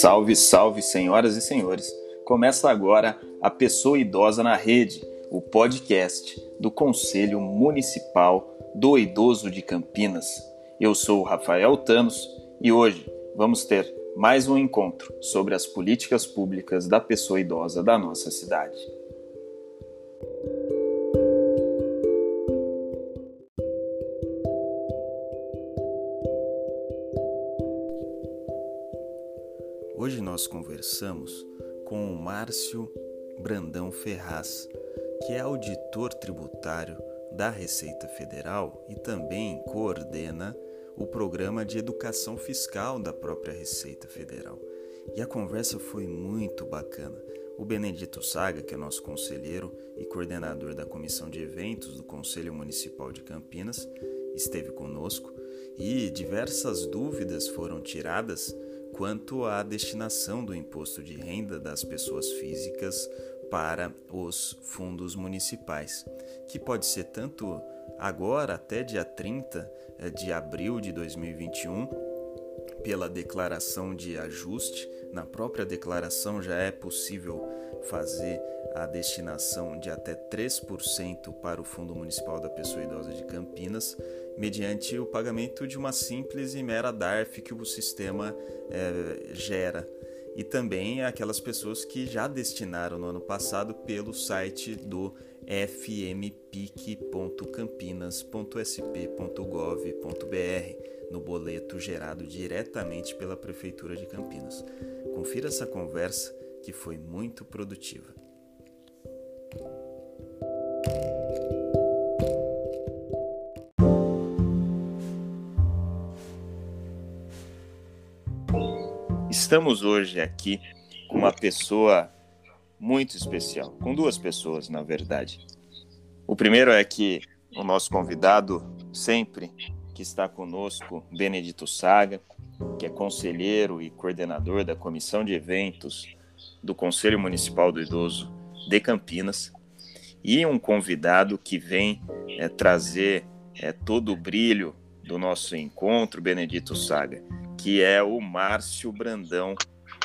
Salve, salve, senhoras e senhores! Começa agora a Pessoa Idosa na Rede, o podcast do Conselho Municipal do Idoso de Campinas. Eu sou o Rafael Tanos e hoje vamos ter mais um encontro sobre as políticas públicas da pessoa idosa da nossa cidade. Conversamos com o Márcio Brandão Ferraz, que é auditor tributário da Receita Federal e também coordena o programa de educação fiscal da própria Receita Federal. E a conversa foi muito bacana. O Benedito Saga, que é nosso conselheiro e coordenador da comissão de eventos do Conselho Municipal de Campinas, esteve conosco e diversas dúvidas foram tiradas quanto à destinação do imposto de renda das pessoas físicas para os fundos municipais, que pode ser tanto agora até dia 30 eh, de abril de 2021, pela declaração de ajuste. Na própria declaração já é possível fazer a destinação de até 3% para o Fundo Municipal da Pessoa Idosa de Campinas, mediante o pagamento de uma simples e mera DARF que o sistema é, gera. E também aquelas pessoas que já destinaram no ano passado pelo site do fmpic.campinas.sp.gov.br no boleto gerado diretamente pela Prefeitura de Campinas. Confira essa conversa que foi muito produtiva. Estamos hoje aqui com uma pessoa muito especial, com duas pessoas, na verdade. O primeiro é que o nosso convidado, sempre que está conosco, Benedito Saga, que é conselheiro e coordenador da comissão de eventos do Conselho Municipal do Idoso de Campinas, e um convidado que vem é, trazer é, todo o brilho do nosso encontro, Benedito Saga, que é o Márcio Brandão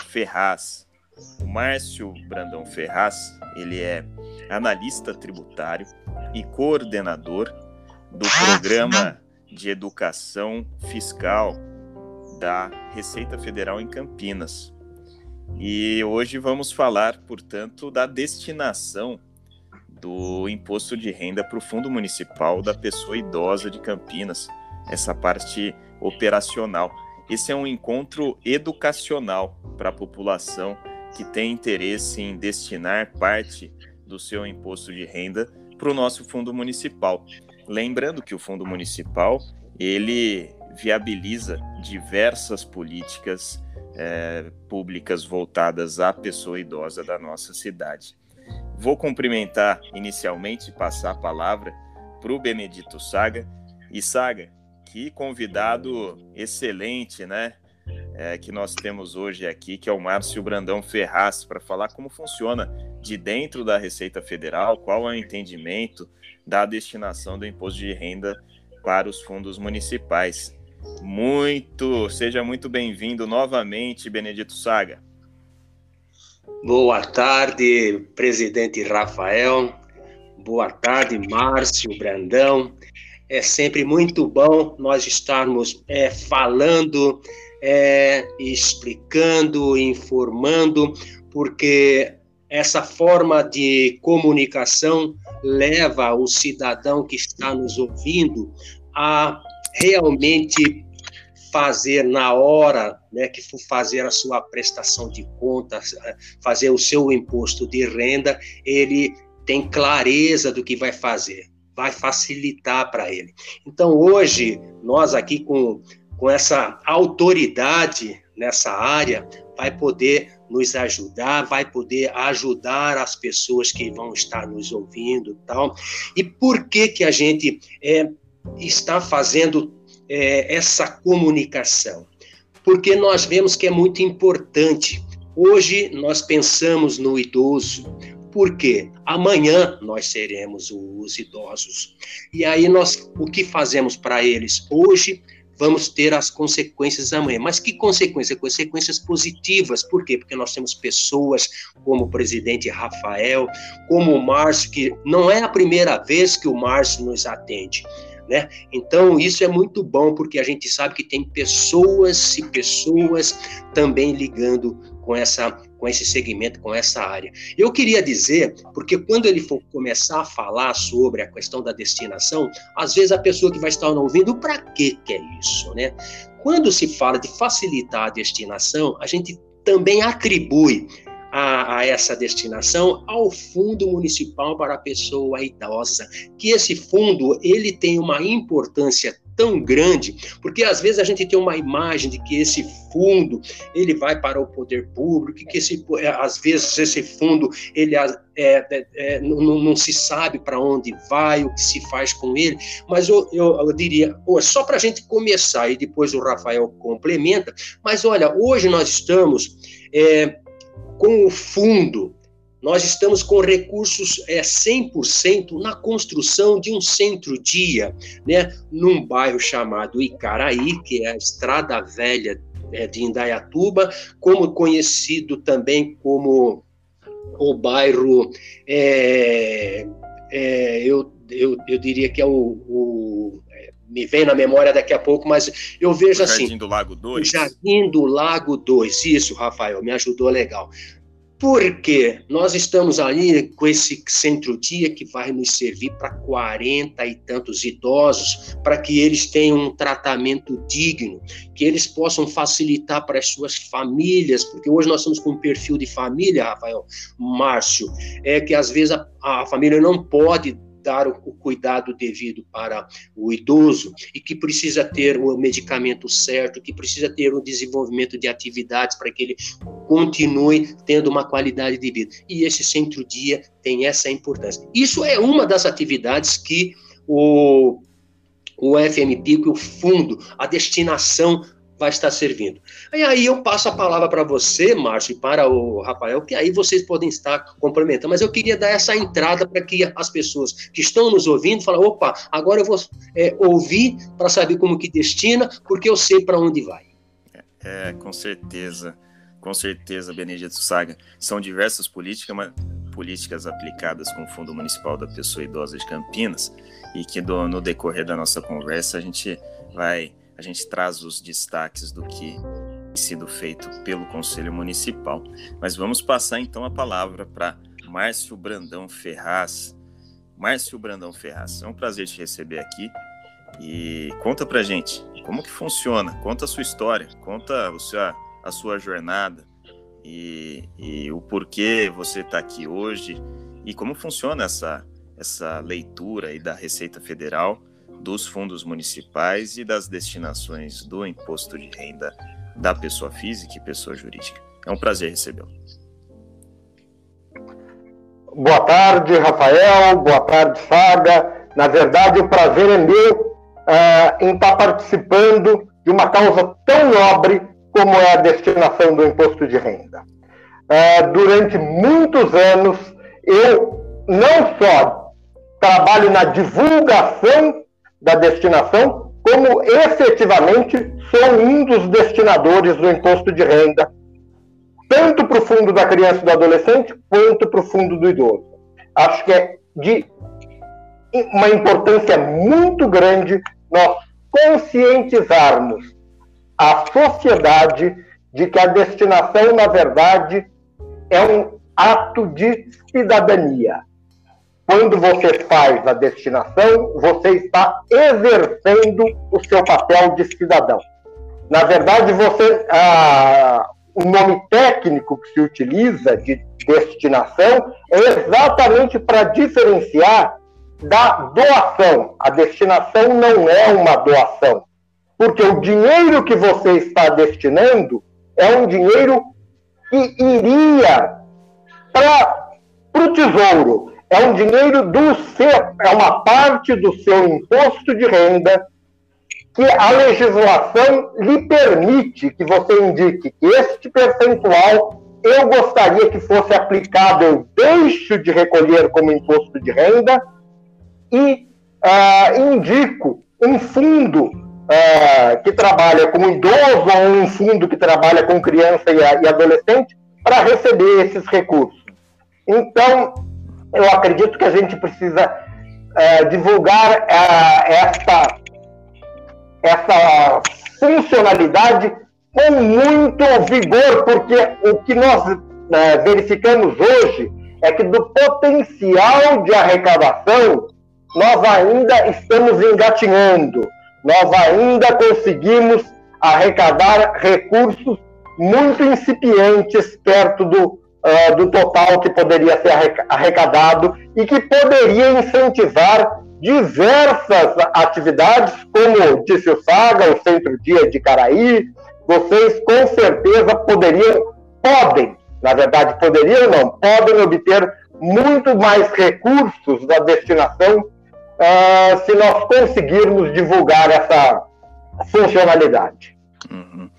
Ferraz. O Márcio Brandão Ferraz, ele é analista tributário e coordenador do programa de educação fiscal da Receita Federal em Campinas. E hoje vamos falar, portanto, da destinação do imposto de renda para o Fundo Municipal da Pessoa Idosa de Campinas, essa parte operacional. Esse é um encontro educacional para a população que tem interesse em destinar parte do seu imposto de renda para o nosso fundo municipal. Lembrando que o fundo municipal ele viabiliza diversas políticas é, públicas voltadas à pessoa idosa da nossa cidade. Vou cumprimentar inicialmente e passar a palavra para o Benedito Saga. E Saga, que convidado excelente, né? É, que nós temos hoje aqui, que é o Márcio Brandão Ferraz, para falar como funciona de dentro da Receita Federal, qual é o entendimento da destinação do imposto de renda para os fundos municipais. Muito, seja muito bem-vindo novamente, Benedito Saga. Boa tarde, presidente Rafael. Boa tarde, Márcio Brandão é sempre muito bom nós estarmos é, falando, é, explicando, informando, porque essa forma de comunicação leva o cidadão que está nos ouvindo a realmente fazer na hora, né, que for fazer a sua prestação de contas, fazer o seu imposto de renda, ele tem clareza do que vai fazer vai facilitar para ele. Então, hoje, nós aqui com, com essa autoridade nessa área, vai poder nos ajudar, vai poder ajudar as pessoas que vão estar nos ouvindo tal. E por que que a gente é, está fazendo é, essa comunicação? Porque nós vemos que é muito importante. Hoje nós pensamos no idoso, porque amanhã nós seremos os idosos. E aí nós o que fazemos para eles hoje vamos ter as consequências amanhã. Mas que consequências? Consequências positivas. Por quê? Porque nós temos pessoas como o presidente Rafael, como o Márcio, que não é a primeira vez que o Márcio nos atende. Né? Então, isso é muito bom, porque a gente sabe que tem pessoas e pessoas também ligando com essa com esse segmento, com essa área. Eu queria dizer, porque quando ele for começar a falar sobre a questão da destinação, às vezes a pessoa que vai estar ouvindo, para que que é isso, né? Quando se fala de facilitar a destinação, a gente também atribui a, a, essa destinação ao Fundo Municipal para a Pessoa Idosa, que esse fundo ele tem uma importância tão grande, porque às vezes a gente tem uma imagem de que esse fundo ele vai para o poder público, que esse, é, às vezes esse fundo ele é, é, é não, não, se sabe para onde vai, o que se faz com ele, mas eu, eu, eu diria, só para a gente começar e depois o Rafael complementa, mas olha, hoje nós estamos é, com o fundo nós estamos com recursos é, 100% na construção de um centro-dia, né, num bairro chamado Icaraí, que é a Estrada Velha é, de Indaiatuba, como conhecido também como o bairro, é, é, eu, eu, eu diria que é o, o me vem na memória daqui a pouco, mas eu vejo o assim. Jardim do Lago 2. Jardim do Lago 2, isso, Rafael, me ajudou legal porque nós estamos ali com esse centro-dia que vai nos servir para 40 e tantos idosos, para que eles tenham um tratamento digno, que eles possam facilitar para as suas famílias, porque hoje nós estamos com um perfil de família, Rafael, Márcio, é que às vezes a, a família não pode dar o, cuidado devido para o idoso e que precisa ter o medicamento certo, que precisa ter o desenvolvimento de atividades para que ele continue tendo uma qualidade de vida. E esse centro-dia tem essa importância. Isso é uma das atividades que o, o FMP, o fundo, a destinação vai estar servindo. E aí eu passo a palavra para você, Márcio, e para o Rafael, que aí vocês podem estar complementando. Mas eu queria dar essa entrada para que as pessoas que estão nos ouvindo falem, opa, agora eu vou é, ouvir para saber como que destina, porque eu sei para onde vai. É, é, com certeza, com certeza, Benedito Saga. São diversas políticas, mas, políticas aplicadas com o Fundo Municipal da Pessoa Idosa de Campinas e que do, no decorrer da nossa conversa a gente vai a gente traz os destaques do que tem sido feito pelo Conselho Municipal. Mas vamos passar então a palavra para Márcio Brandão Ferraz. Márcio Brandão Ferraz, é um prazer te receber aqui e conta pra gente como que funciona, conta a sua história, conta o seu, a sua jornada e, e o porquê você está aqui hoje e como funciona essa, essa leitura aí da Receita Federal dos fundos municipais e das destinações do imposto de renda da pessoa física e pessoa jurídica. É um prazer recebê-lo. Boa tarde, Rafael. Boa tarde, Saga. Na verdade, o prazer é meu uh, em estar participando de uma causa tão nobre como é a destinação do imposto de renda. Uh, durante muitos anos, eu não só trabalho na divulgação da destinação, como efetivamente sou um dos destinadores do imposto de renda, tanto para o fundo da criança e do adolescente, quanto para o fundo do idoso. Acho que é de uma importância muito grande nós conscientizarmos a sociedade de que a destinação, na verdade, é um ato de cidadania. Quando você faz a destinação, você está exercendo o seu papel de cidadão. Na verdade, você, ah, o nome técnico que se utiliza de destinação é exatamente para diferenciar da doação. A destinação não é uma doação, porque o dinheiro que você está destinando é um dinheiro que iria para o tesouro, é um dinheiro do seu, é uma parte do seu imposto de renda que a legislação lhe permite que você indique que este percentual eu gostaria que fosse aplicado, eu deixo de recolher como imposto de renda e uh, indico um fundo uh, que trabalha com idoso ou um fundo que trabalha com criança e, e adolescente para receber esses recursos. Então, eu acredito que a gente precisa uh, divulgar uh, essa, essa funcionalidade com muito vigor, porque o que nós uh, verificamos hoje é que do potencial de arrecadação, nós ainda estamos engatinhando, nós ainda conseguimos arrecadar recursos muito incipientes perto do, uh, do total que poderia ser arrecadado e que poderia incentivar diversas atividades, como disse o Saga, o Centro Dia de Caraí, vocês com certeza poderiam, podem, na verdade poderiam não, podem obter muito mais recursos da destinação uh, se nós conseguirmos divulgar essa funcionalidade. Uhum.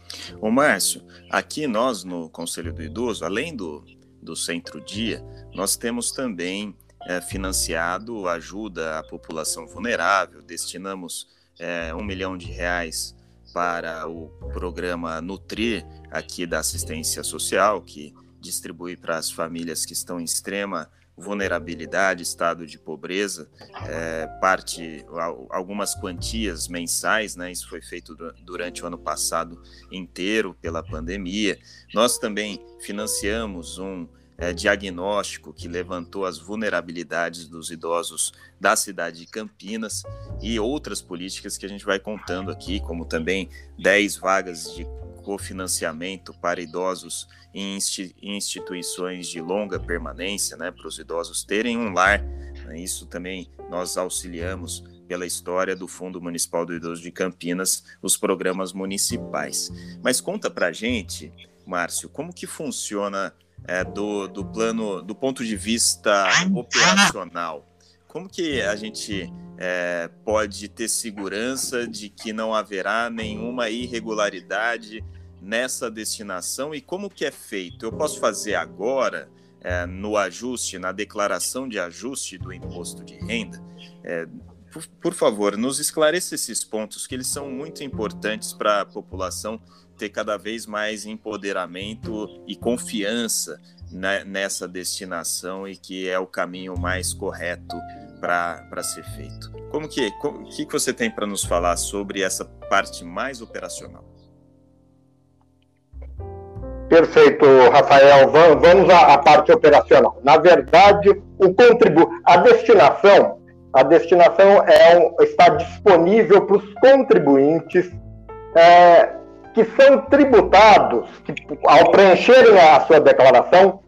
Ô Márcio, aqui nós no Conselho do Idoso, além do, do Centro Dia, nós temos também é, financiado ajuda à população vulnerável, destinamos é, um milhão de reais para o programa Nutrir aqui da assistência social, que distribui para as famílias que estão em extrema vulnerabilidade, estado de pobreza, é, parte algumas quantias mensais, né? Isso foi feito durante o ano passado inteiro pela pandemia. Nós também financiamos um é, diagnóstico que levantou as vulnerabilidades dos idosos da cidade de Campinas e outras políticas que a gente vai contando aqui, como também 10 vagas de cofinanciamento para idosos em instituições de longa permanência, né, para os idosos terem um lar. Né, isso também nós auxiliamos pela história do Fundo Municipal do Idoso de Campinas, os programas municipais. Mas conta para gente, Márcio, como que funciona é, do, do plano, do ponto de vista operacional, como que a gente é, pode ter segurança de que não haverá nenhuma irregularidade nessa destinação e como que é feito? Eu posso fazer agora é, no ajuste, na declaração de ajuste do imposto de renda? É, por, por, favor, nos esclareça esses pontos que eles são muito importantes para a população ter cada vez mais empoderamento e confiança né, nessa destinação e que é o caminho mais correto para ser feito. Como que, que você tem para nos falar sobre essa parte mais operacional? Perfeito, Rafael. Vamos à, parte operacional. Na verdade, o contribu a destinação, a destinação é um, está disponível para os contribuintes é, que são tributados, que ao preencherem a sua declaração,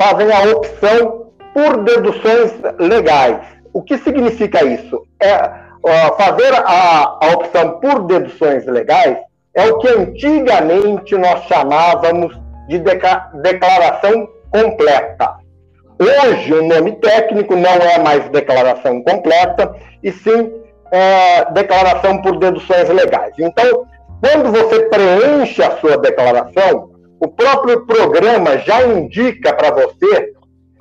fazem a opção por deduções legais. O que significa isso? É fazer a, a opção por deduções legais é o que antigamente nós chamávamos de declaração completa. Hoje, o nome técnico não é mais declaração completa, e sim é, declaração por deduções legais. Então, quando você preenche a sua declaração, o próprio programa já indica para você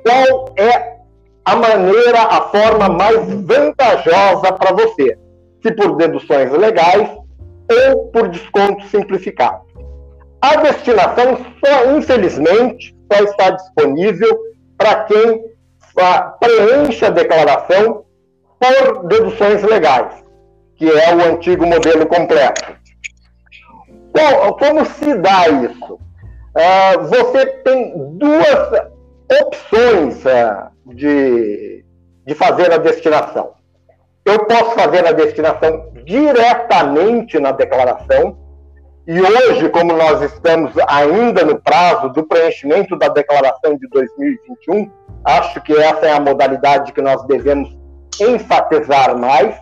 qual é a maneira, a forma mais vantajosa para você, se por deduções legais ou por desconto simplificado. A destinação só, infelizmente, só está disponível para quem preenche a declaração por deduções legais, que é o antigo modelo completo. Bom, como se dá isso? Uh, você tem duas opções uh, de, de fazer a destinação. Eu posso fazer a destinação diretamente na declaração, e hoje, como nós estamos ainda no prazo do preenchimento da declaração de 2021, acho que essa é a modalidade que nós devemos enfatizar mais.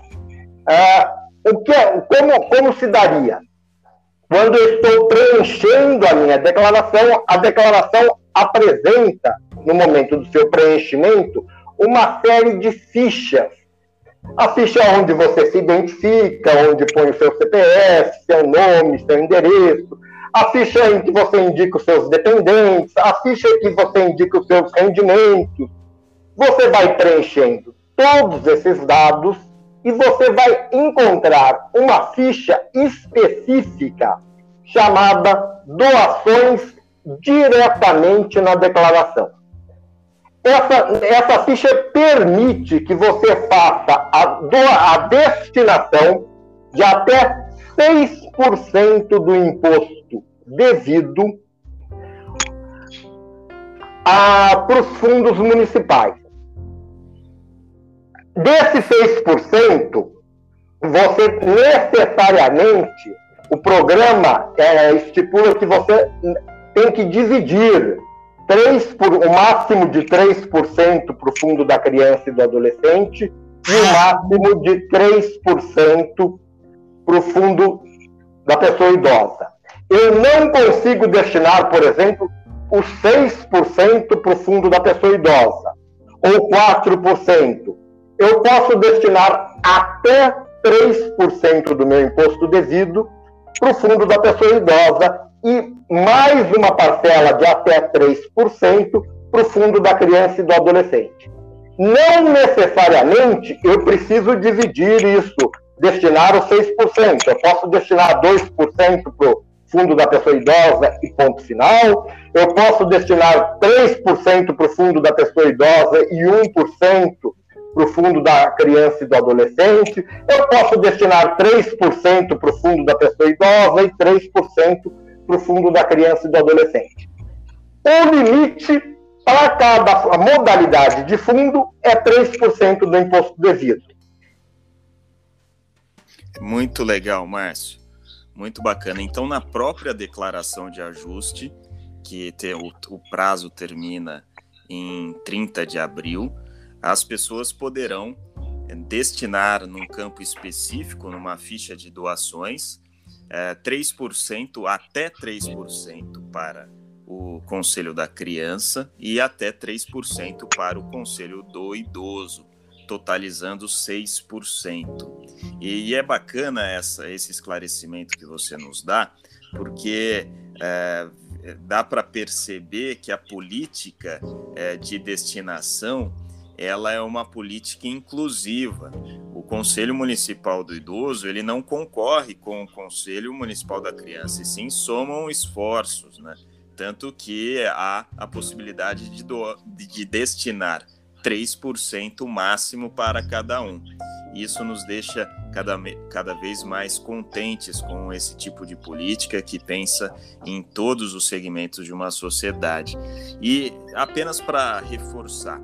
Uh, o que, é, como, como se daria? Quando eu estou preenchendo a minha declaração, a declaração apresenta, no momento do seu preenchimento, uma série de fichas. A ficha onde você se identifica, onde põe o seu CPF, seu nome, seu endereço. A ficha em que você indica os seus dependentes. A ficha em que você indica os seus rendimentos. Você vai preenchendo todos esses dados e você vai encontrar uma ficha específica chamada doações diretamente na declaração. Essa, essa ficha permite que você faça a, a destinação de até 6% do imposto devido para os fundos municipais. Desses 6%, você necessariamente, o programa é, estipula que você tem que dividir 3 por, o máximo de 3% para o fundo da criança e do adolescente e o máximo de 3% para o fundo da pessoa idosa. Eu não consigo destinar, por exemplo, os 6% para o fundo da pessoa idosa, ou 4%. Eu posso destinar até 3% do meu imposto devido para o fundo da pessoa idosa e mais uma parcela de até 3% para o fundo da criança e do adolescente. Não necessariamente eu preciso dividir isso, destinar os 6%. Eu posso destinar 2% para o fundo da pessoa idosa e ponto final. Eu posso destinar 3% para o fundo da pessoa idosa e 1% para o fundo da criança e do adolescente. Eu posso destinar 3% para o fundo da pessoa idosa e 3% para o fundo da criança e do adolescente. O limite para cada modalidade de fundo é 3% do imposto devido. Muito legal, Márcio. Muito bacana. Então, na própria declaração de ajuste, que o, o prazo termina em 30 de abril, as pessoas poderão destinar num campo específico, numa ficha de doações, é, 3% até 3% para o Conselho da Criança e até 3% para o Conselho do Idoso totalizando 6%. E, e é bacana essa, esse esclarecimento que você nos dá, porque é, dá para perceber que a política é, de destinação ela é uma política inclusiva. O Conselho Municipal do Idoso ele não concorre com o Conselho Municipal da Criança, e sim somam esforços, né? Tanto que há a possibilidade de, do, de destinar 3% máximo para cada um. Isso nos deixa cada, cada vez mais contentes com esse tipo de política que pensa em todos os segmentos de uma sociedade. E apenas para reforçar,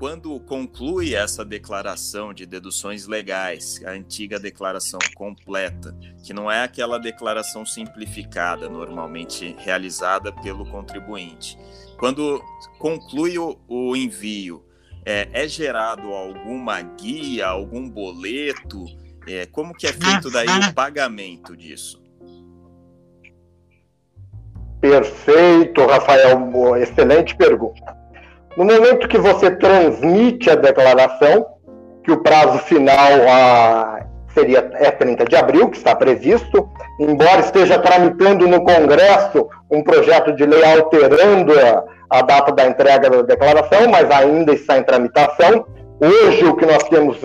quando conclui essa declaração de deduções legais, a antiga declaração completa, que não é aquela declaração simplificada normalmente realizada pelo contribuinte, quando conclui o, o envio é, é gerado alguma guia, algum boleto? É, como que é feito daí o pagamento disso? Perfeito, Rafael. Excelente pergunta. No momento que você transmite a declaração, que o prazo final a, seria é 30 de abril, que está previsto, embora esteja tramitando no Congresso um projeto de lei alterando a, a data da entrega da declaração, mas ainda está em tramitação. Hoje, o que nós temos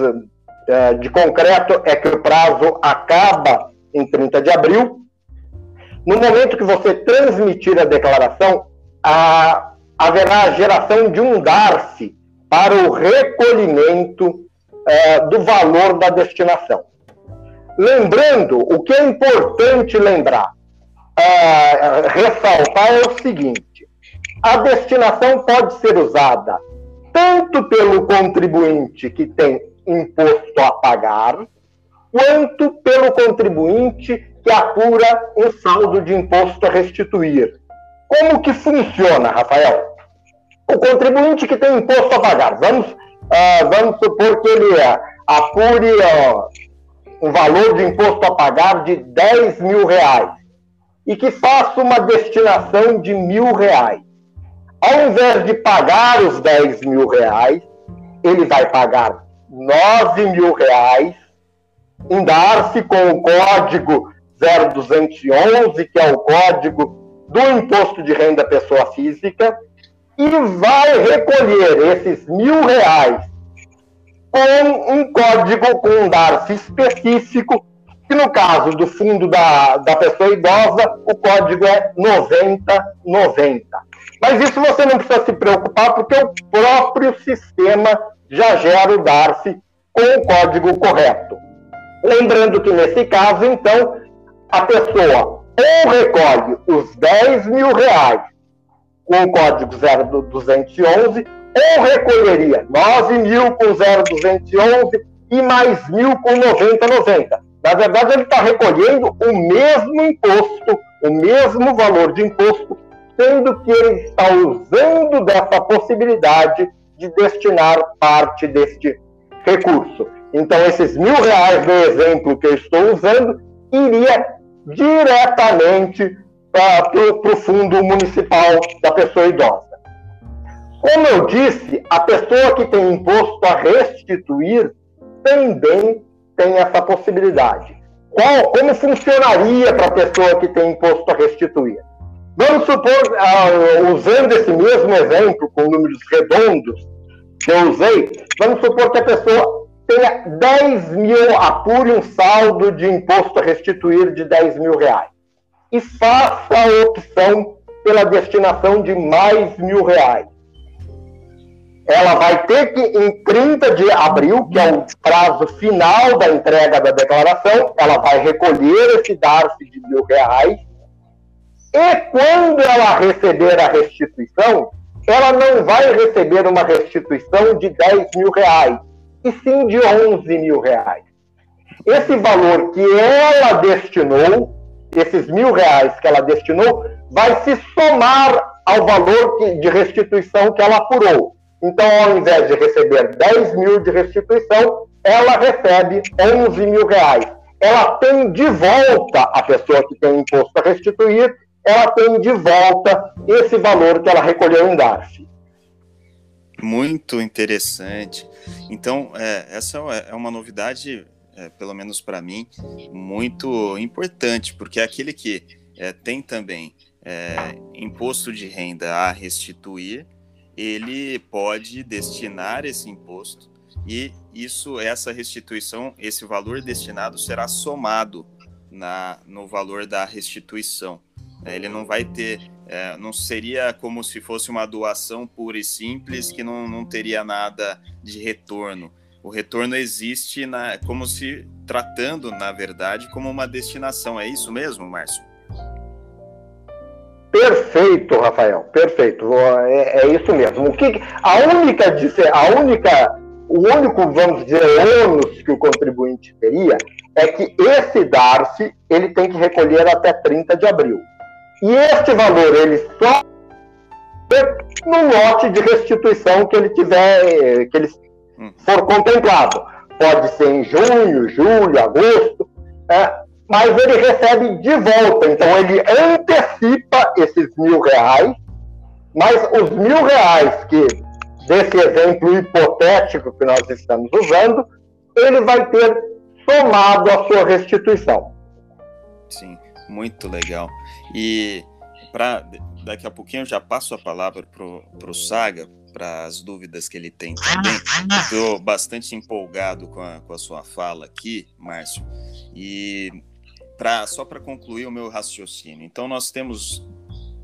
é, de concreto é que o prazo acaba em 30 de abril. No momento que você transmitir a declaração, a, haverá a geração de um DARF para o recolhimento é, do valor da destinação. Lembrando, o que é importante lembrar, é, ressaltar é o seguinte: a destinação pode ser usada tanto pelo contribuinte que tem imposto a pagar, quanto pelo contribuinte que apura um saldo de imposto a restituir. Como que funciona, Rafael? O contribuinte que tem imposto a pagar, vamos, uh, vamos supor que ele uh, apure uh, um valor de imposto a pagar de 10 mil reais e que faça uma destinação de mil reais. Ao invés de pagar os 10 mil reais, ele vai pagar 9 mil reais em dar-se com o código 0211, que é o código do imposto de renda pessoa física, e vai recolher esses mil reais com um código com um DARF específico, que no caso do fundo da, da pessoa idosa, o código é 9090. Mas isso você não precisa se preocupar, porque o próprio sistema já gera o DARF com o código correto. Lembrando que nesse caso, então, a pessoa ou recolhe os 10 mil reais com o código 0211, ou recolheria 9 mil com 0211 e mais mil com 9090. Na verdade, ele está recolhendo o mesmo imposto, o mesmo valor de imposto, sendo que ele está usando dessa possibilidade de destinar parte deste recurso. Então, esses mil reais do exemplo que eu estou usando iria diretamente para o fundo municipal da pessoa idosa. Como eu disse, a pessoa que tem imposto a restituir também tem essa possibilidade. Qual, como funcionaria para a pessoa que tem imposto a restituir? Vamos supor, uh, usando esse mesmo exemplo, com números redondos que eu usei, vamos supor que a pessoa tenha 10 mil, apure um saldo de imposto a restituir de 10 mil reais e faça a opção pela destinação de mais mil reais. Ela vai ter que, em 30 de abril, que é o prazo final da entrega da declaração, ela vai recolher esse DARF de mil reais. E quando ela receber a restituição, ela não vai receber uma restituição de 10 mil reais, e sim de 11 mil reais. Esse valor que ela destinou esses mil reais que ela destinou vai se somar ao valor de restituição que ela apurou. Então, ao invés de receber 10 mil de restituição, ela recebe 11 mil reais. Ela tem de volta, a pessoa que tem imposto a restituir, ela tem de volta esse valor que ela recolheu em DARF. Muito interessante. Então, é, essa é uma novidade é, pelo menos para mim, muito importante, porque é aquele que é, tem também é, imposto de renda a restituir, ele pode destinar esse imposto e isso, essa restituição, esse valor destinado será somado na, no valor da restituição. É, ele não vai ter, é, não seria como se fosse uma doação pura e simples que não, não teria nada de retorno o retorno existe na, como se tratando, na verdade, como uma destinação. É isso mesmo, Márcio? Perfeito, Rafael, perfeito. É, é isso mesmo. O que, a única, a única, o único, vamos dizer, ônus que o contribuinte teria é que esse DARF ele tem que recolher até 30 de abril. E este valor ele só no lote de restituição que ele tiver, que ele Hum. for contemplado. Pode ser em junho, julho, agosto, né? mas ele recebe de volta. Então ele antecipa esses mil reais, mas os mil reais que, desse exemplo hipotético que nós estamos usando, ele vai ter somado a sua restituição. Sim, muito legal. E para daqui a pouquinho eu já passo a palavra para o Saga, para as dúvidas que ele tem também. Estou bastante empolgado com a, com a sua fala aqui, Márcio. E pra, só para concluir o meu raciocínio. Então, nós temos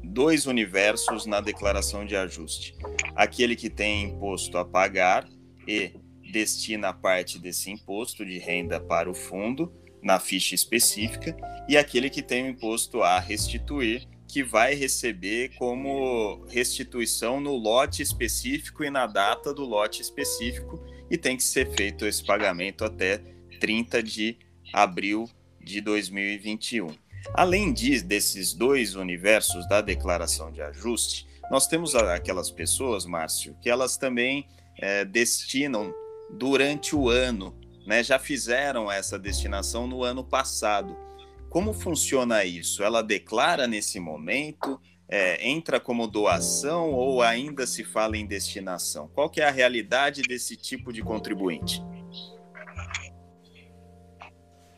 dois universos na declaração de ajuste: aquele que tem imposto a pagar e destina parte desse imposto de renda para o fundo na ficha específica, e aquele que tem o imposto a restituir que vai receber como restituição no lote específico e na data do lote específico, e tem que ser feito esse pagamento até 30 de abril de 2021. Além de, desses dois universos da declaração de ajuste, nós temos aquelas pessoas, Márcio, que elas também é, destinam durante o ano, né, já fizeram essa destinação no ano passado como funciona isso? Ela declara nesse momento, é, entra como doação ou ainda se fala em destinação? Qual que é a realidade desse tipo de contribuinte?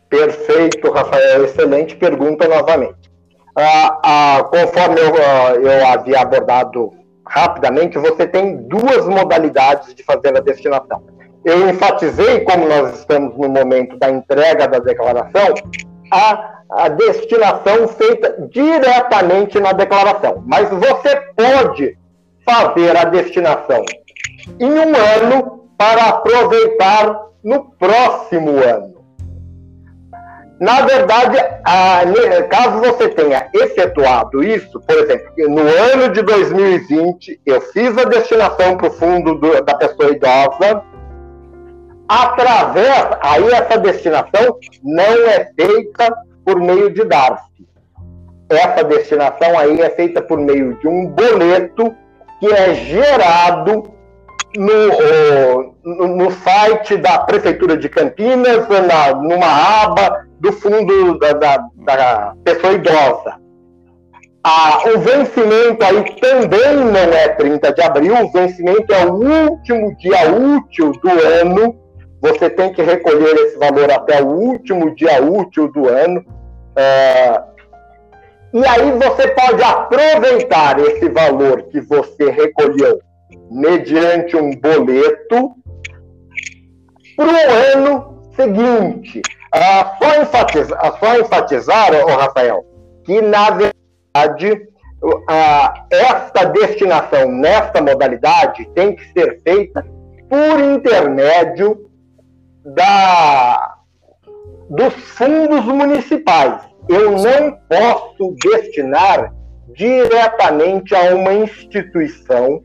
Perfeito, Rafael. Excelente pergunta novamente. Ah, ah, conforme eu, ah, eu havia abordado rapidamente, você tem duas modalidades de fazer a destinação. Eu enfatizei, como nós estamos no momento da entrega da declaração, a, a destinação feita diretamente na declaração. Mas você pode fazer a destinação em um ano para aproveitar no próximo ano. Na verdade, caso você tenha efetuado isso, por exemplo, no ano de 2020, eu fiz a destinação para o fundo do, da pessoa idosa, através, aí essa destinação não é feita por meio de DARF. Essa destinação aí é feita por meio de um boleto que é gerado no, no, site da Prefeitura de Campinas, na, numa aba do fundo da, da, da pessoa idosa. Ah, o vencimento aí também não é 30 de abril, o vencimento é o último dia útil do ano. Você tem que recolher esse valor até o último dia útil do ano. Ah, e aí você pode aproveitar esse valor que você recolheu mediante um boleto para o ano seguinte. Ah, só, enfatizar, ah, só enfatizar, oh, Rafael, que na verdade ah, esta destinação nesta modalidade tem que ser feita por intermédio da, dos fundos municipais. Eu não posso destinar diretamente a uma instituição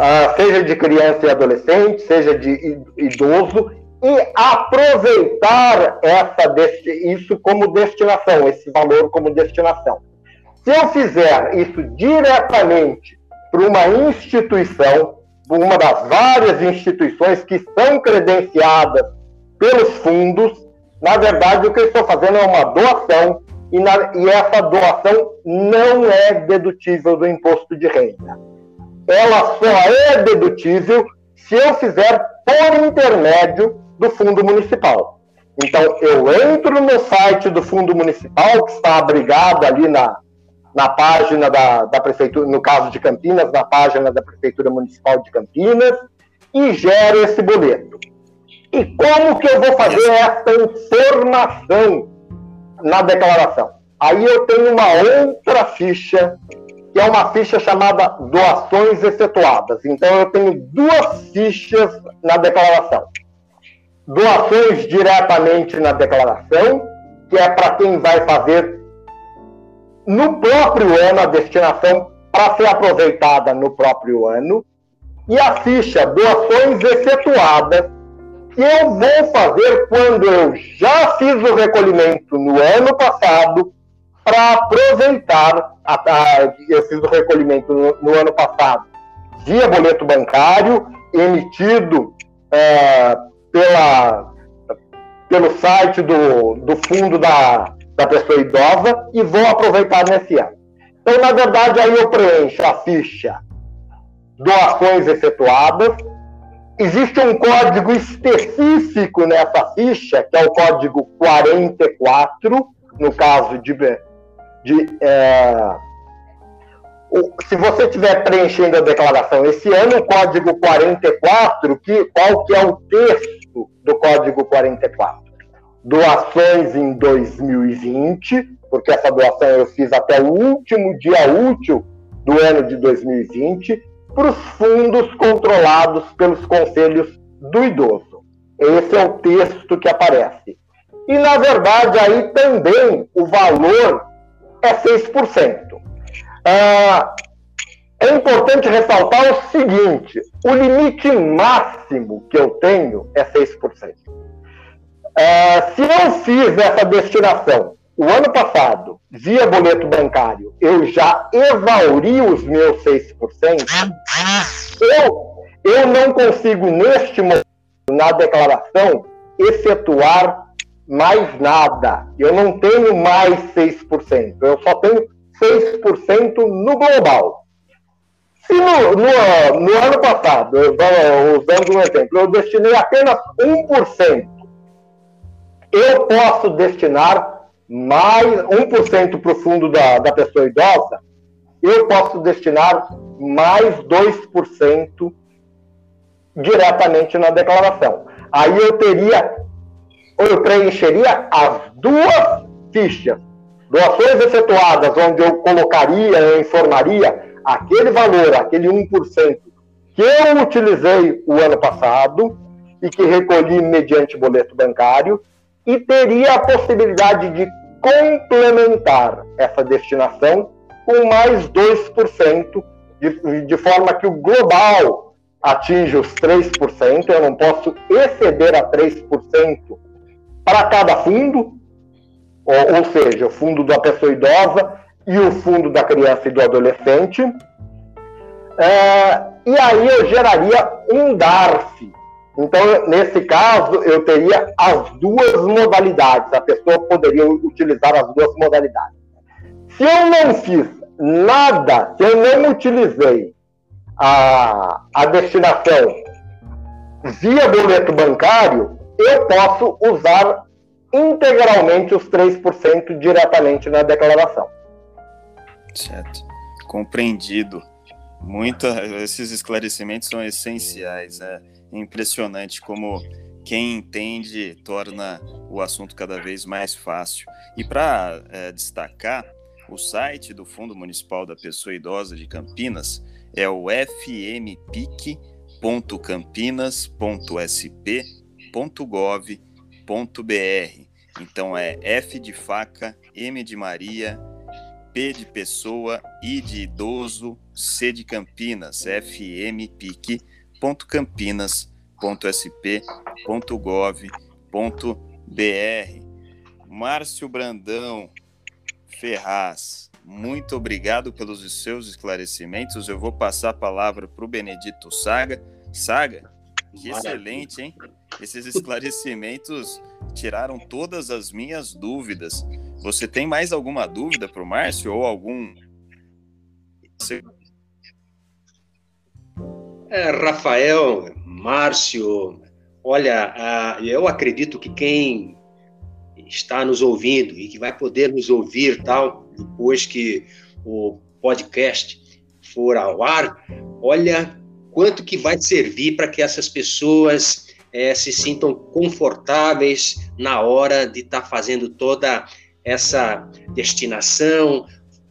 uh, seja de criança e adolescente, seja de idoso, e aproveitar essa, isso como destinação, esse valor como destinação. Se eu fizer isso diretamente para uma instituição, uma das várias instituições que são credenciadas pelos fundos, na verdade o que estou fazendo é uma doação e, na, e essa doação não é dedutível do imposto de renda ela só é dedutível se eu fizer por intermédio do fundo municipal. Então, eu entro no site do fundo municipal, que está abrigado ali na, na página da, da prefeitura, no caso de Campinas, na página da Prefeitura Municipal de Campinas, e gero esse boleto. E como que eu vou fazer essa informação na declaração? Aí eu tenho uma outra ficha que é uma ficha chamada doações efetuadas. Então, eu tenho duas fichas na declaração. Doações diretamente na declaração, que é para quem vai fazer no próprio ano a destinação para ser aproveitada no próprio ano. E a ficha doações efetuadas, que eu vou fazer quando eu já fiz o recolhimento no ano passado para aproveitar. A, a, eu fiz o recolhimento no, no, ano passado via boleto bancário emitido é, pela, pelo site do, do fundo da, da pessoa idosa e vou aproveitar nesse ano. Então, na verdade, aí eu preencho a ficha doações efetuadas. Existe um código específico nessa ficha, que é o código 44, no caso de de é, se você estiver preenchendo a declaração esse ano, o código 44, que, qual que é o texto do código 44? Doações em 2020, porque essa doação eu fiz até o último dia útil do ano de 2020, para os fundos controlados pelos conselhos do idoso. Esse é o texto que aparece. E, na verdade, aí também o valor é 6%. Ah, é importante ressaltar o seguinte: o limite máximo que eu tenho é 6%. Ah, se eu fiz essa destinação o ano passado, via boleto bancário, eu já exauri os meus 6%, eu, eu não consigo, neste momento, na declaração, efetuar mais nada. Eu não tenho mais 6%. Eu só tenho 6% no global. Se no, no, no ano passado, usando um exemplo, eu destinei apenas 1%, eu posso destinar mais 1% para o fundo da, da pessoa idosa, eu posso destinar mais 2% diretamente na declaração. Aí eu teria, eu preencheria as duas fichas. Doações efetuadas, onde eu colocaria, eu informaria aquele valor, aquele 1% que eu utilizei o ano passado e que recolhi mediante boleto bancário, e teria a possibilidade de complementar essa destinação com mais 2%, de, de forma que o global atinja os 3%, eu não posso exceder a 3% para cada fundo, ou, ou seja, o fundo da pessoa idosa e o fundo da criança e do adolescente. É, e aí eu geraria um DARF. Então, nesse caso, eu teria as duas modalidades. A pessoa poderia utilizar as duas modalidades. Se eu não fiz nada, se eu não utilizei a, a destinação via boleto bancário, eu posso usar integralmente os 3% diretamente na declaração. Certo. Compreendido. Muito, esses esclarecimentos são essenciais. É impressionante como quem entende torna o assunto cada vez mais fácil. E para é, destacar, o site do Fundo Municipal da Pessoa Idosa de Campinas é o fmpic.campinas.sp.gov.br. Então é F de faca, M de Maria, P de pessoa, I de idoso, C de Campinas, fmpic.campinas.sp.gov.br. Márcio Brandão Ferraz, muito obrigado pelos seus esclarecimentos. Eu vou passar a palavra para o Benedito Saga. Saga, que excelente, hein? Esses esclarecimentos tiraram todas as minhas dúvidas. Você tem mais alguma dúvida para o Márcio ou algum. É, Rafael, Márcio, olha, eu acredito que quem está nos ouvindo e que vai poder nos ouvir tal depois que o podcast for ao ar, olha quanto que vai servir para que essas pessoas é, se sintam confortáveis na hora de estar tá fazendo toda essa destinação,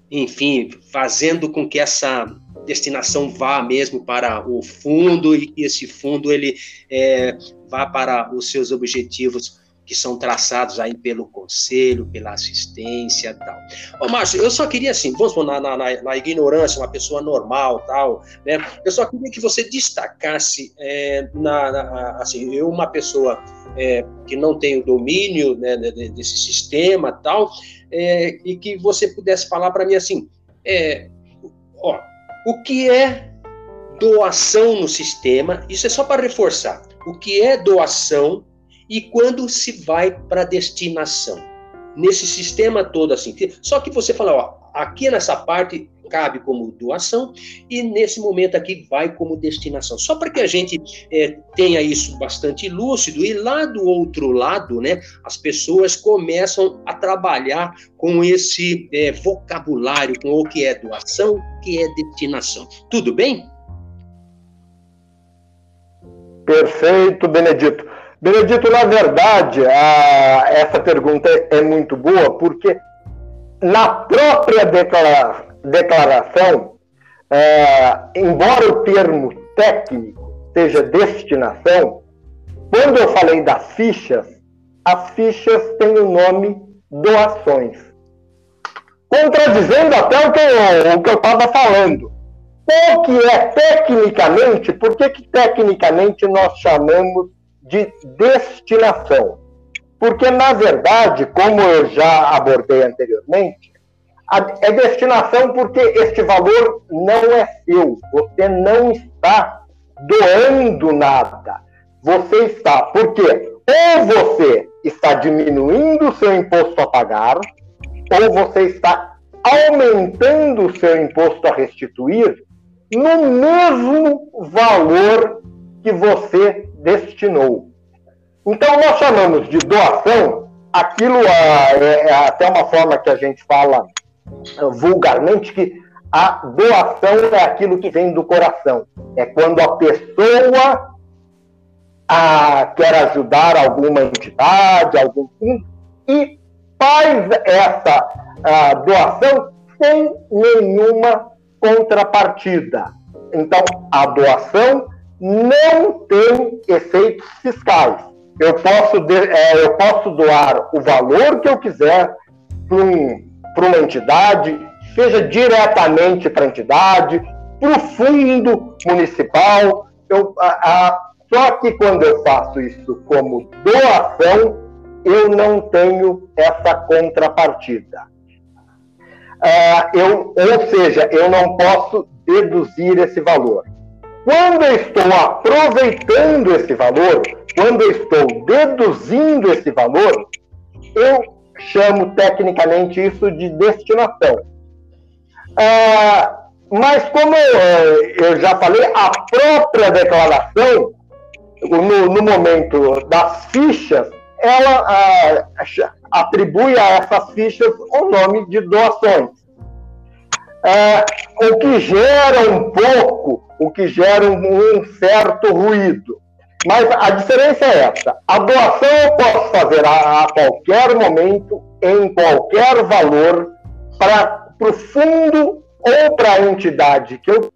enfim, fazendo com que essa destinação vá mesmo para o fundo e que esse fundo ele é, vá para os seus objetivos que são traçados aí pelo conselho, pela assistência e tal. Ô, Márcio, eu só queria assim, vamos na, na, na, ignorância, uma pessoa normal tal, né? Eu só queria que você destacasse, é, na, na, assim, eu uma pessoa é, que não tem o domínio né, desse sistema tal, é, e que você pudesse falar para mim assim, é, ó, o que é doação no sistema? Isso é só para reforçar. O que é doação e quando se vai para destinação. Nesse sistema todo assim. Só que você fala, ó, aqui nessa parte cabe como doação e nesse momento aqui vai como destinação. Só para que a gente é, tenha isso bastante lúcido e lá do outro lado, né, as pessoas começam a trabalhar com esse é, vocabulário, com o que é doação, o que é destinação. Tudo bem? Perfeito, Benedito. Benedito, na verdade, a, essa pergunta é muito boa, porque na própria declara, declaração, é, embora o termo técnico seja destinação, quando eu falei das fichas, as fichas têm o nome doações. Contradizendo até o que eu estava falando. O que é tecnicamente, por que, que tecnicamente nós chamamos de destinação. Porque, na verdade, como eu já abordei anteriormente, é destinação porque este valor não é seu. Você não está doando nada. Você está, porque ou você está diminuindo o seu imposto a pagar, ou você está aumentando o seu imposto a restituir no mesmo valor que você destinou. Então, nós chamamos de doação aquilo, é, é até uma forma que a gente fala vulgarmente, que a doação é aquilo que vem do coração. É quando a pessoa a, quer ajudar alguma entidade, algum e faz essa a, doação sem nenhuma contrapartida. Então, a doação não tem efeitos fiscais. Eu posso, de, é, eu posso doar o valor que eu quiser para um, uma entidade, seja diretamente para a entidade, para o fundo municipal. Eu, a, a, só que quando eu faço isso como doação, eu não tenho essa contrapartida. Ah, eu, ou seja, eu não posso deduzir esse valor. Quando eu estou aproveitando esse valor, quando eu estou deduzindo esse valor, eu chamo tecnicamente isso de destinação. Ah, mas como eu, eu, já falei, a própria declaração, no, no momento das fichas, ela ah, atribui a essas fichas o nome de doações. Ah, o que gera um pouco, o que gera um certo ruído. Mas a diferença é essa: a doação eu posso fazer a, a qualquer momento, em qualquer valor, para o fundo ou para a entidade que eu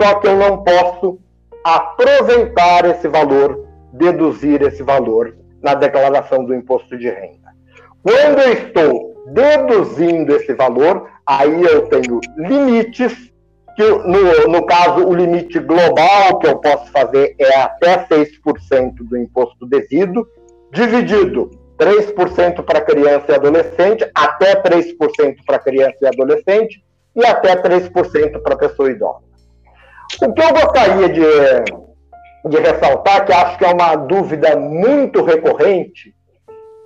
só que eu não posso aproveitar esse valor, deduzir esse valor na declaração do imposto de renda. Quando eu estou deduzindo esse valor, aí eu tenho limites, que no, no caso o limite global que eu posso fazer é até 6% do imposto devido, dividido 3% para criança e adolescente, até 3% para criança e adolescente e até 3% para pessoa idosa. O que eu gostaria de de ressaltar que acho que é uma dúvida muito recorrente,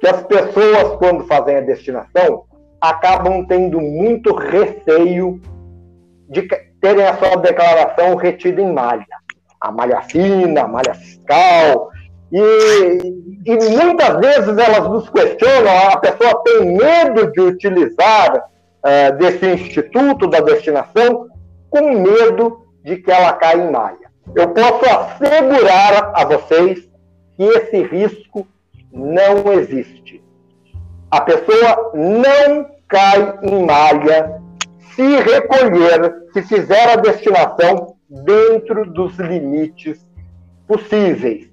que as pessoas, quando fazem a destinação, acabam tendo muito receio de terem a sua declaração retida em malha. A malha fina, a malha fiscal. E, e muitas vezes elas nos questionam, a pessoa tem medo de utilizar uh, desse instituto da destinação com medo de que ela caia em malha eu posso assegurar a vocês que esse risco não existe. A pessoa não cai em malha se recolher, se fizer a destinação dentro dos limites possíveis.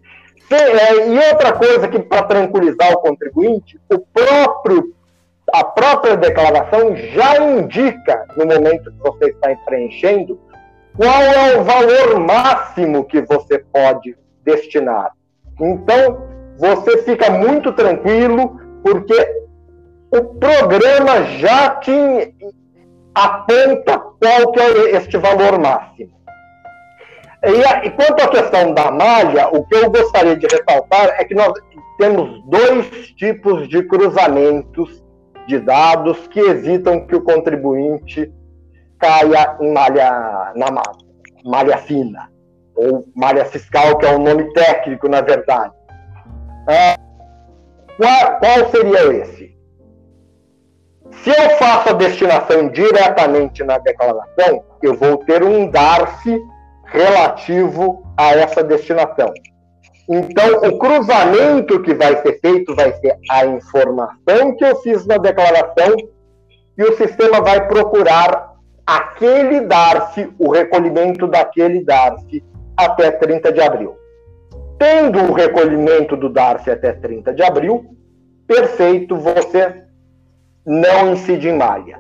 É, e outra coisa que, para tranquilizar o contribuinte, o próprio, a própria declaração já indica, no momento que você está preenchendo, qual é o valor máximo que você pode destinar. Então, você fica muito tranquilo, porque o programa já te aponta qual que é este valor máximo. E, e quanto à questão da malha, o que eu gostaria de ressaltar é que nós temos dois tipos de cruzamentos de dados que evitam que o contribuinte caia em malha, na malha fina, ou malha fiscal, que é o um nome técnico, na verdade. É, qual, qual seria esse? Se eu faço a destinação diretamente na declaração, eu vou ter um DARF relativo a essa destinação. Então, o cruzamento que vai ser feito vai ser a informação que eu fiz na declaração e o sistema vai procurar aquele DARF, o recolhimento daquele DARF até 30 de abril. Tendo o recolhimento do DARF até 30 de abril, perfeito, você não incide em malha.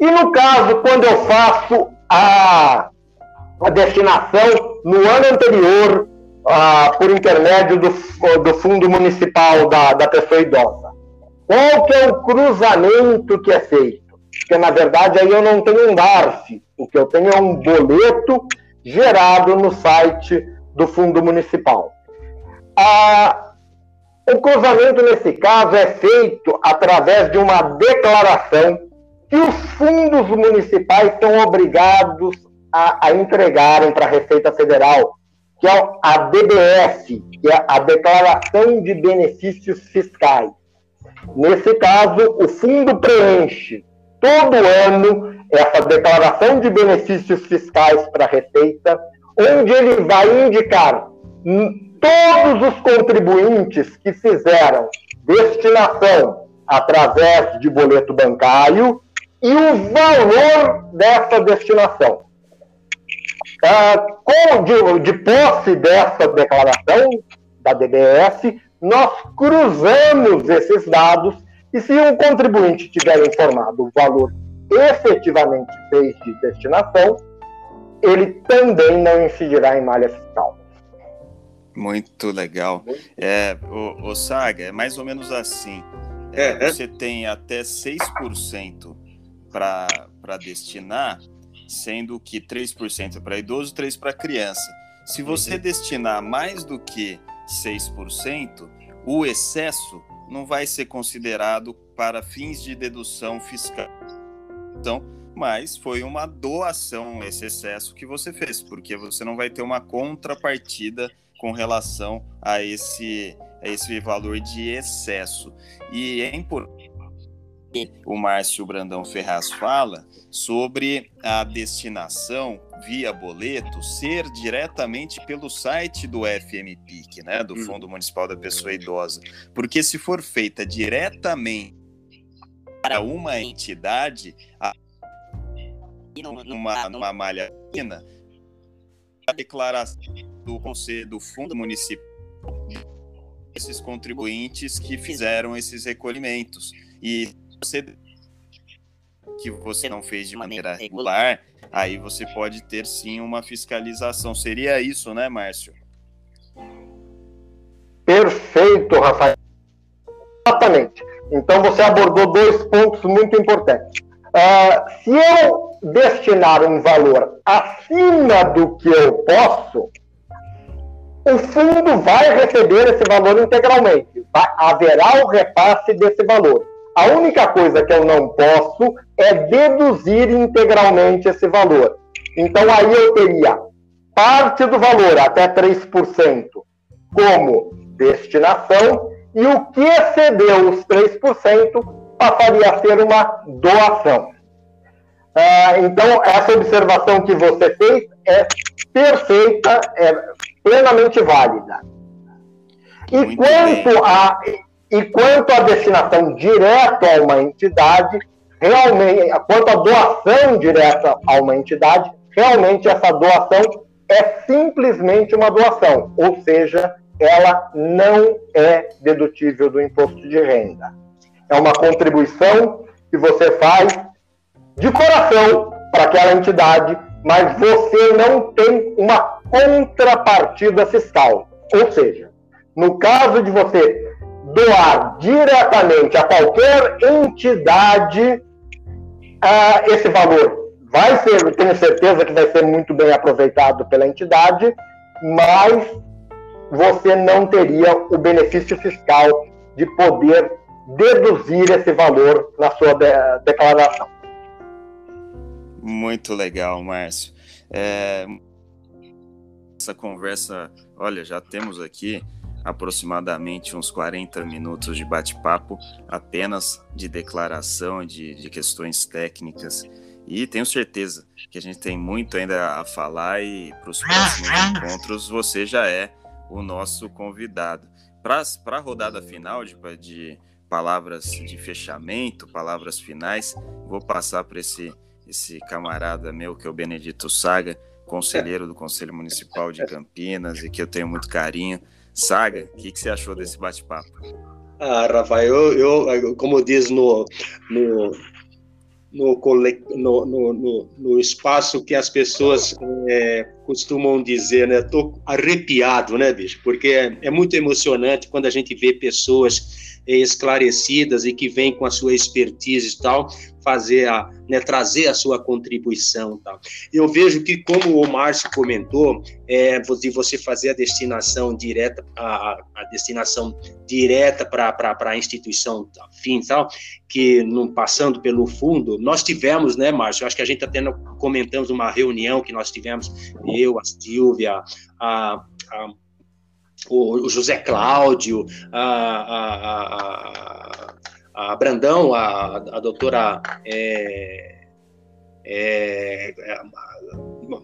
E no caso, quando eu faço a, a destinação no ano anterior, ah, por intermédio do, do Fundo Municipal da, da Pessoa Idosa, qual que é o cruzamento que é feito? porque na verdade aí eu não tenho um DARF, o que eu tenho é um boleto gerado no site do Fundo Municipal. Ah, o cruzamento nesse caso é feito através de uma declaração que os fundos municipais são obrigados a, a entregarem para a Receita Federal, que é a DBF, que é a Declaração de Benefícios Fiscais. Nesse caso, o fundo preenche todo ano essa declaração de benefícios fiscais para a Receita, onde ele vai indicar todos os contribuintes que fizeram destinação através de boleto bancário e o valor dessa destinação. Ah, com, de, de posse dessa declaração da DBS, nós cruzamos esses dados e se um contribuinte tiver informado o valor efetivamente fez de destinação, ele também não incidirá em malha fiscal. Muito legal. É, o, o Saga, é mais ou menos assim. É, é. você tem até 6% para destinar, sendo que 3% é para idoso, 3% para criança. Se você uhum. destinar mais do que 6%, o excesso não vai ser considerado para fins de dedução fiscal. Então, mas foi uma doação esse excesso que você fez, porque você não vai ter uma contrapartida com relação a esse, a esse valor de excesso. E é importante o Márcio Brandão Ferraz fala sobre a destinação via boleto ser diretamente pelo site do FMPIC, né, do hum. Fundo Municipal da Pessoa Idosa, porque se for feita diretamente para uma entidade, numa, numa malha fina, a declaração do Conselho do Fundo Municipal esses contribuintes que fizeram esses recolhimentos e você que você não fez de maneira regular, aí você pode ter sim uma fiscalização. Seria isso, né, Márcio? Perfeito, Rafael. Exatamente. Então você abordou dois pontos muito importantes. Uh, se eu destinar um valor acima do que eu posso, o fundo vai receber esse valor integralmente. Vai, haverá o repasse desse valor. A única coisa que eu não posso é deduzir integralmente esse valor. Então aí eu teria parte do valor, até 3%, como destinação, e o que excedeu os 3% passaria a ser uma doação. Ah, então, essa observação que você fez é perfeita, é plenamente válida. E Muito quanto bem. a e quanto à destinação direta a uma entidade, realmente, quanto à doação direta a uma entidade, realmente essa doação é simplesmente uma doação, ou seja, ela não é dedutível do imposto de renda. É uma contribuição que você faz de coração para aquela entidade, mas você não tem uma contrapartida fiscal. Ou seja, no caso de você doar diretamente a qualquer entidade, ah, esse valor vai ser, tenho certeza que vai ser muito bem aproveitado pela entidade, mas você não teria o benefício fiscal de poder deduzir esse valor na sua de declaração. Muito legal, Márcio. É... Essa conversa, olha, já temos aqui aproximadamente uns 40 minutos de bate-papo apenas de declaração de, de questões técnicas. E tenho certeza que a gente tem muito ainda a falar e para os próximos encontros você já é o nosso convidado. Para a rodada final de, de palavras de fechamento, palavras finais, vou passar para esse, esse camarada meu, que é o Benedito Saga, conselheiro do Conselho Municipal de Campinas e que eu tenho muito carinho. Saga, o que, que, você achou desse bate-papo? Ah, Rafael, eu, eu, como diz no, no, no, no, no, espaço que as pessoas é, costumam dizer, né? Tô arrepiado, né, bicho? Porque é, é muito emocionante quando a gente vê pessoas esclarecidas e que vêm com a sua expertise e tal, fazer a, né, trazer a sua contribuição. Tá? Eu vejo que, como o Márcio comentou, é, de você fazer a destinação direta, a, a destinação direta para a instituição fim tal, que não passando pelo fundo, nós tivemos, né, Márcio? Acho que a gente até comentamos uma reunião que nós tivemos, eu, a Silvia, a, a o, José Cláudio, a, a, a, a Brandão, a, a doutora. É, é, é,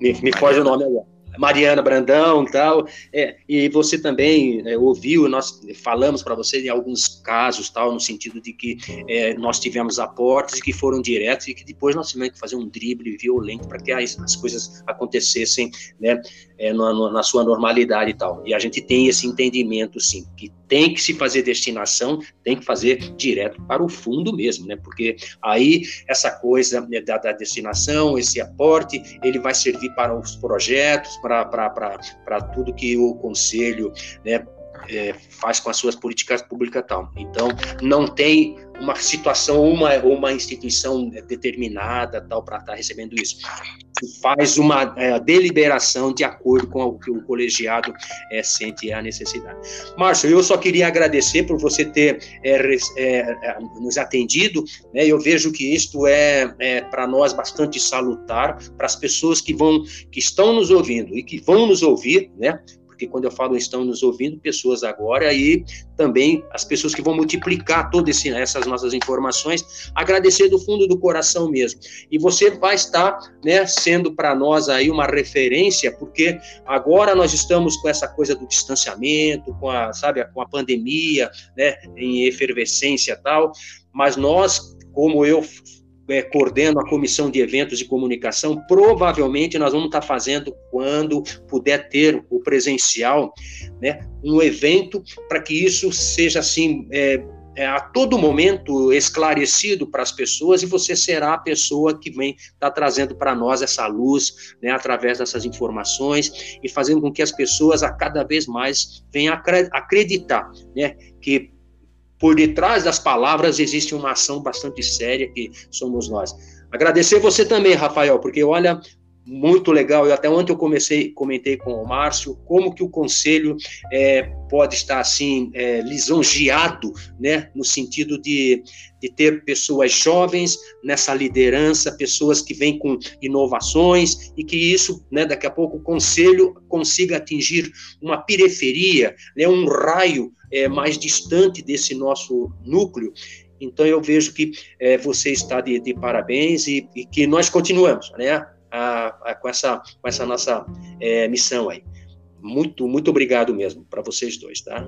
me, me foge o nome agora. Mariana Brandão e tal, é, e você também é, ouviu, nós falamos para você em alguns casos, tal, no sentido de que é, nós tivemos aportes que foram diretos e que depois nós tivemos que fazer um drible violento para que as, as, coisas acontecessem né, é, na, na, sua normalidade e tal. E a gente tem esse entendimento, sim, que tem que se fazer destinação, tem que fazer direto para o fundo mesmo, né? Porque aí essa coisa né, da, da destinação, esse aporte, ele vai servir para os projetos, para tudo que o conselho né, é, faz com as suas políticas públicas tal. Então, não tem uma situação, uma, uma instituição determinada tal para estar tá recebendo isso. Faz uma é, deliberação de acordo com o que o colegiado é, sente a necessidade. Márcio, eu só queria agradecer por você ter é, é, é nos atendido. Né, eu vejo que isto é, é para nós bastante salutar para as pessoas que vão, que estão nos ouvindo e que vão nos ouvir, né? Porque quando eu falo estão nos ouvindo, pessoas agora e também as pessoas que vão multiplicar todas essas nossas informações, agradecer do fundo do coração mesmo. E você vai estar, né, sendo para nós aí uma referência, porque agora nós estamos com essa coisa do distanciamento, com a, sabe, com a pandemia, né, em efervescência e tal, mas nós, como eu é, coordeno a comissão de eventos de comunicação, provavelmente nós vamos estar fazendo, quando puder ter o presencial, né, um evento para que isso seja assim. É, é, a todo momento esclarecido para as pessoas e você será a pessoa que vem tá trazendo para nós essa luz, né, através dessas informações e fazendo com que as pessoas a cada vez mais venham acreditar, né, que por detrás das palavras existe uma ação bastante séria que somos nós. Agradecer você também, Rafael, porque olha, muito legal. E até ontem eu comecei, comentei com o Márcio como que o conselho é, pode estar assim é, lisonjeado, né, no sentido de, de ter pessoas jovens nessa liderança, pessoas que vêm com inovações e que isso, né, daqui a pouco o conselho consiga atingir uma periferia, né, um raio é, mais distante desse nosso núcleo. Então eu vejo que é, você está de, de parabéns e, e, que nós continuamos, né? A, a, com, essa, com essa nossa é, missão aí. Muito, muito obrigado mesmo para vocês dois, tá?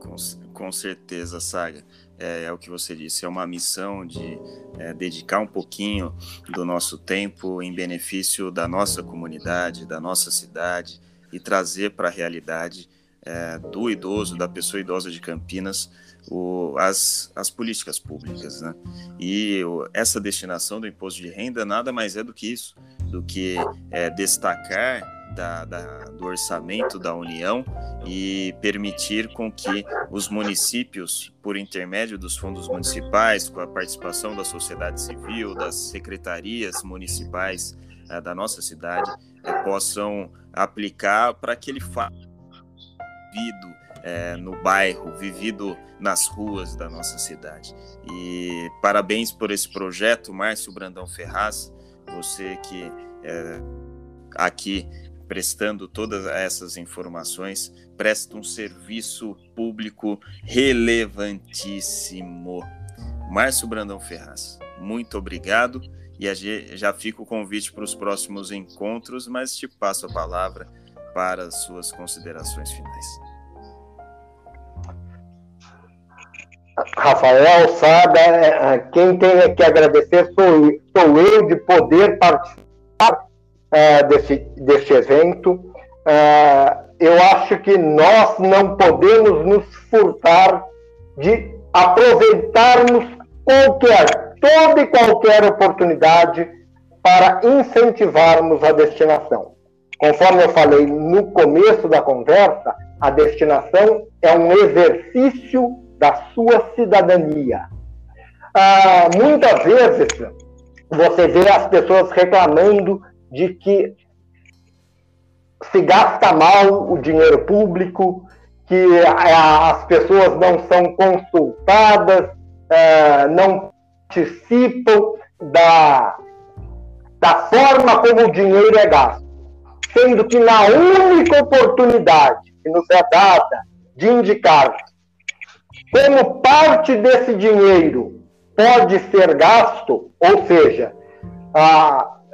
Com, com certeza, Saga. É, é, o que você disse, é uma missão de é, dedicar um pouquinho do nosso tempo em benefício da nossa comunidade, da nossa cidade e trazer para a realidade é, do idoso, da pessoa idosa de Campinas, o, as, as políticas públicas. Né? E o, essa destinação do imposto de renda nada mais é do que isso, do que é, destacar da, da, do orçamento da União e permitir com que os municípios, por intermédio dos fundos municipais, com a participação da sociedade civil, das secretarias municipais é, da nossa cidade, é, possam aplicar para que ele faça vivido é, no bairro, vivido nas ruas da nossa cidade. E parabéns por esse projeto, Márcio Brandão Ferraz, você que é, aqui prestando todas essas informações, presta um serviço público relevantíssimo. Márcio Brandão Ferraz, muito obrigado. E já fica o convite para os próximos encontros, mas te passo a palavra para as suas considerações finais. Rafael, Sada, é, quem tem que agradecer sou, sou eu de poder participar uh, desse, desse evento. Eu acho que nós não podemos nos furtar de aproveitarmos qualquer, toda e qualquer oportunidade para incentivarmos a destinação. Conforme eu falei no começo da conversa, a destinação é um exercício da sua cidadania. Ah, muitas vezes você vê as pessoas reclamando de que se gasta mal o dinheiro público, que as pessoas não são consultadas, ah, não participam da, da forma como o dinheiro é gasto sendo que na única oportunidade que nos é dada de indicar como parte desse dinheiro pode ser gasto, ou seja,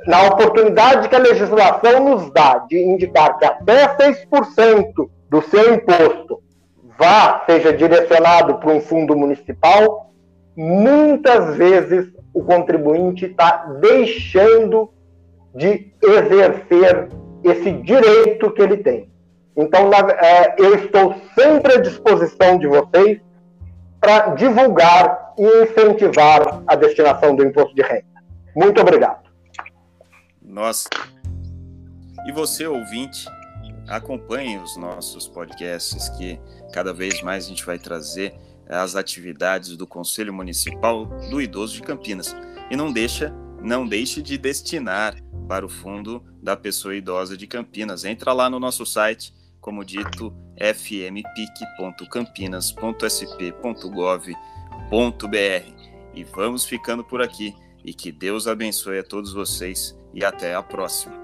na oportunidade que a legislação nos dá de indicar que até 6% do seu imposto vá, seja direcionado para um fundo municipal, muitas vezes o contribuinte está deixando de exercer esse direito que ele tem. Então, é, eu estou sempre à disposição de vocês para divulgar e incentivar a destinação do imposto de renda. Muito obrigado. Nossa. E você, ouvinte, acompanhe os nossos podcasts, que cada vez mais a gente vai trazer as atividades do Conselho Municipal do Idoso de Campinas. E não deixa, não deixe de destinar para o Fundo da Pessoa Idosa de Campinas. Entra lá no nosso site, como dito, fmpic.campinas.sp.gov.br. E vamos ficando por aqui. E que Deus abençoe a todos vocês e até a próxima.